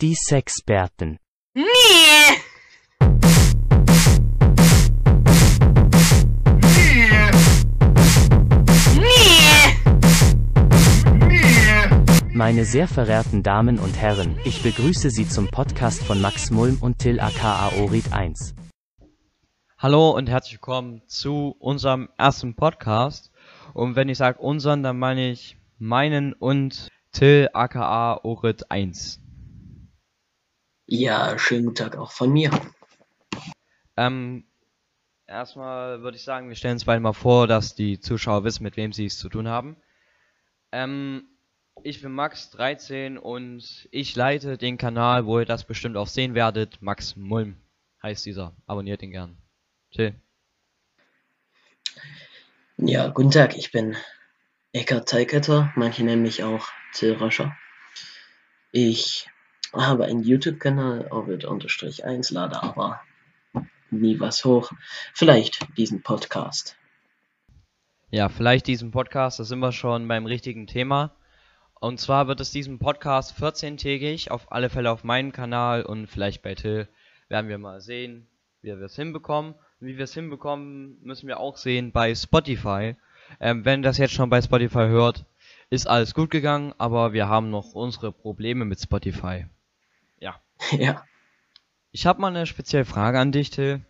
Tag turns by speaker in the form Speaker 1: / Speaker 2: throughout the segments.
Speaker 1: Die Sexperten.
Speaker 2: Nee.
Speaker 1: Meine sehr verehrten Damen und Herren, ich begrüße Sie zum Podcast von Max Mulm und Till aka Orit 1.
Speaker 3: Hallo und herzlich willkommen zu unserem ersten Podcast. Und wenn ich sage unseren, dann meine ich meinen und Till aka Orit 1.
Speaker 4: Ja, schönen guten Tag auch von mir.
Speaker 3: Ähm, erstmal würde ich sagen, wir stellen uns beide mal vor, dass die Zuschauer wissen, mit wem sie es zu tun haben. Ähm, ich bin Max, 13 und ich leite den Kanal, wo ihr das bestimmt auch sehen werdet. Max Mulm heißt dieser. Abonniert ihn gern. Till.
Speaker 4: Ja, guten Tag, ich bin Eckart Teiketter, manche nennen mich auch Till Röscher. Ich habe einen YouTube-Kanal, Orbit-1, lade aber nie was hoch. Vielleicht diesen Podcast.
Speaker 3: Ja, vielleicht diesen Podcast, da sind wir schon beim richtigen Thema. Und zwar wird es diesen Podcast 14-tägig, auf alle Fälle auf meinem Kanal und vielleicht bei Till werden wir mal sehen, wie wir es hinbekommen. Wie wir es hinbekommen, müssen wir auch sehen bei Spotify. Ähm, wenn das jetzt schon bei Spotify hört, ist alles gut gegangen, aber wir haben noch unsere Probleme mit Spotify. Ja. Ich habe mal eine spezielle Frage an dich, Till.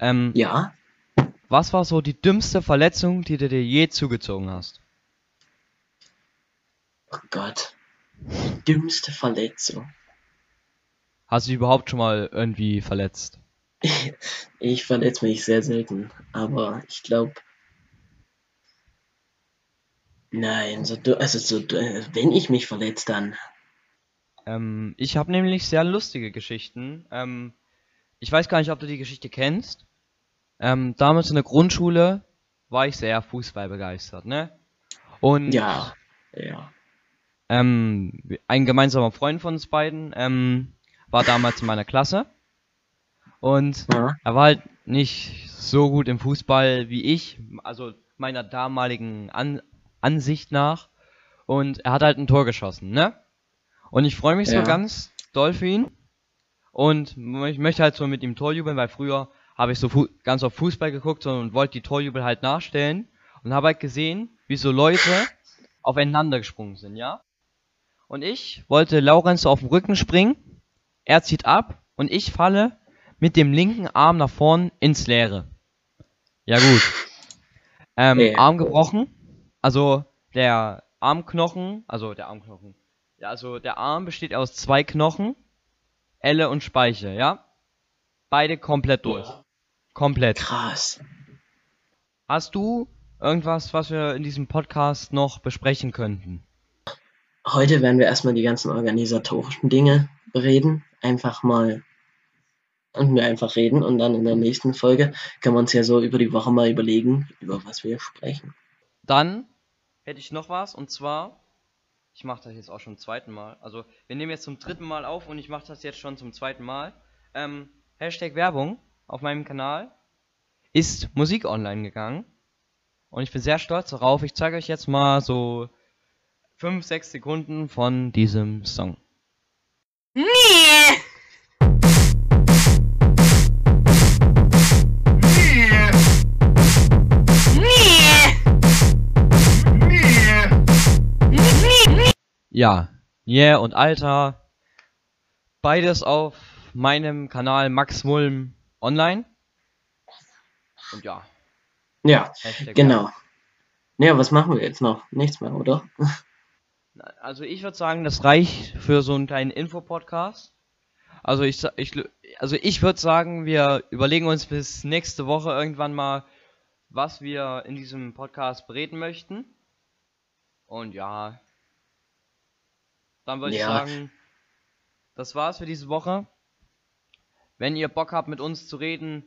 Speaker 3: Ähm,
Speaker 4: Ja?
Speaker 3: Was war so die dümmste Verletzung, die du dir je zugezogen hast?
Speaker 4: Oh Gott. Die dümmste Verletzung.
Speaker 3: Hast du dich überhaupt schon mal irgendwie verletzt?
Speaker 4: Ich verletze mich sehr selten, aber ich glaube. Nein, so, also so, wenn ich mich verletze, dann.
Speaker 3: Ähm, ich habe nämlich sehr lustige Geschichten. Ähm, ich weiß gar nicht, ob du die Geschichte kennst. Ähm, damals in der Grundschule war ich sehr Fußball begeistert, ne? Und
Speaker 4: Ja, ja.
Speaker 3: ähm, ein gemeinsamer Freund von uns beiden ähm, war damals in meiner Klasse. Und
Speaker 4: Ja,
Speaker 3: er war halt nicht so gut im Fußball wie ich, also meiner damaligen An Ansicht nach. Und er hat halt ein Tor geschossen, ne? Und ich freue mich so
Speaker 4: Ja.
Speaker 3: ganz doll für ihn. Und ich möchte halt so mit ihm Torjubeln, weil früher habe ich so fu ganz auf Fußball geguckt und wollte die Torjubel halt nachstellen. Und habe halt gesehen, wie so Leute aufeinander gesprungen sind, ja? Und ich wollte Laurenz auf den Rücken springen. Er zieht ab und ich falle mit dem linken Arm nach vorn ins Leere. Ja gut. Ähm,
Speaker 4: Ja.
Speaker 3: Arm gebrochen. Also der Armknochen, also der Armknochen. Ja, also der Arm besteht aus zwei Knochen, Elle und Speiche, ja? Beide komplett durch. Komplett.
Speaker 4: krass.
Speaker 3: Hast du irgendwas, was wir in diesem Podcast noch besprechen könnten?
Speaker 4: Heute werden wir erstmal die ganzen organisatorischen Dinge bereden. Einfach mal und wir einfach reden und dann in der nächsten Folge können wir uns ja so über die Woche mal überlegen, über was wir sprechen.
Speaker 3: Dann hätte ich noch was und zwar, ich mache das jetzt auch schon zum zweiten Mal. Also wir nehmen jetzt zum dritten Mal auf und ich mache das jetzt schon zum zweiten Mal. Ähm, Hashtag Werbung auf meinem Kanal ist Musik online gegangen und ich bin sehr stolz darauf. Ich zeige euch jetzt mal so 5, 6 Sekunden von diesem Song. Ja, Yeah und Alter, beides auf meinem Kanal Max Mulm online. Und ja,
Speaker 4: Ja,
Speaker 3: Hashtag
Speaker 4: genau. Ja, was machen wir jetzt noch? Nichts mehr, oder?
Speaker 3: Also ich würde sagen, das reicht für so einen kleinen Infopodcast. Also ich, ich also ich würde sagen, wir überlegen uns bis nächste Woche irgendwann mal, was wir in diesem Podcast bereden möchten. Und ja, dann würde ich
Speaker 4: Ja.
Speaker 3: sagen, das war's für diese Woche. Wenn ihr Bock habt, mit uns zu reden,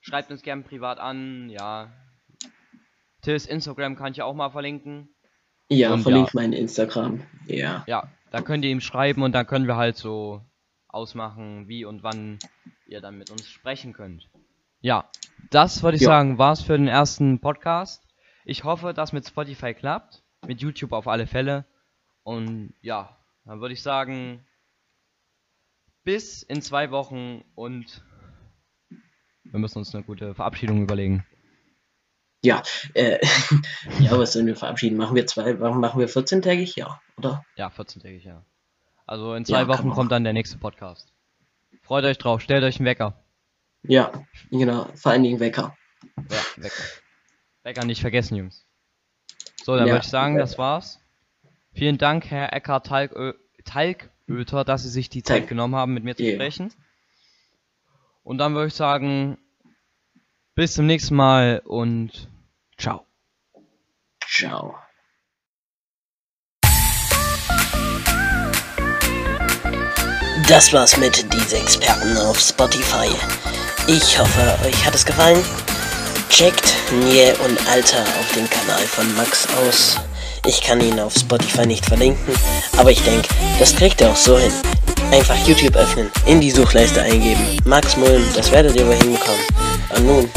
Speaker 3: schreibt uns gerne privat an. Ja, Tills Instagram kann ich ja auch mal verlinken.
Speaker 4: Ja,
Speaker 3: Und
Speaker 4: verlinkt
Speaker 3: ja.
Speaker 4: mein Instagram. Ja.
Speaker 3: Ja, da könnt ihr ihm schreiben und dann können wir halt so ausmachen, wie und wann ihr dann mit uns sprechen könnt. Ja, das würde ich
Speaker 4: Ja.
Speaker 3: sagen, war's für den ersten Podcast. Ich hoffe, dass mit Spotify klappt, mit YouTube auf alle Fälle. Und ja, dann würde ich sagen, bis in zwei Wochen und wir müssen uns eine gute Verabschiedung überlegen.
Speaker 4: Ja, äh, ja, was sollen wir verabschieden? Machen wir zwei, machen wir 14-tägig? Ja, oder?
Speaker 3: Ja, 14-tägig, ja. Also in zwei
Speaker 4: Ja,
Speaker 3: Wochen kommt dann der nächste Podcast. Freut euch drauf, stellt euch einen Wecker.
Speaker 4: Ja, genau, vor allen Dingen Wecker.
Speaker 3: Ja, Wecker. Wecker nicht vergessen, Jungs. So, dann
Speaker 4: Ja.
Speaker 3: würde ich sagen, das war's. Vielen Dank, Herr Eckhard Talgö Talgöter, dass Sie sich die Zeit
Speaker 4: Talg-
Speaker 3: genommen haben, mit mir zu
Speaker 4: Ja.
Speaker 3: sprechen. Und dann würde ich sagen, bis zum nächsten Mal und ciao.
Speaker 4: Ciao. Das war's mit Diese Experten auf Spotify. Ich hoffe, euch hat es gefallen. Checkt Nier und Alter auf dem Kanal von Max aus. Ich kann ihn auf Spotify nicht verlinken, aber ich denke, das kriegt er auch so hin. Einfach YouTube öffnen, in die Suchleiste eingeben. Max Mulm, das werdet ihr wohl hinbekommen. Und nun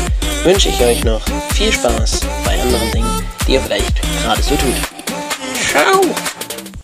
Speaker 4: wünsche ich euch noch viel Spaß bei anderen Dingen, die ihr vielleicht gerade so tut. Ciao!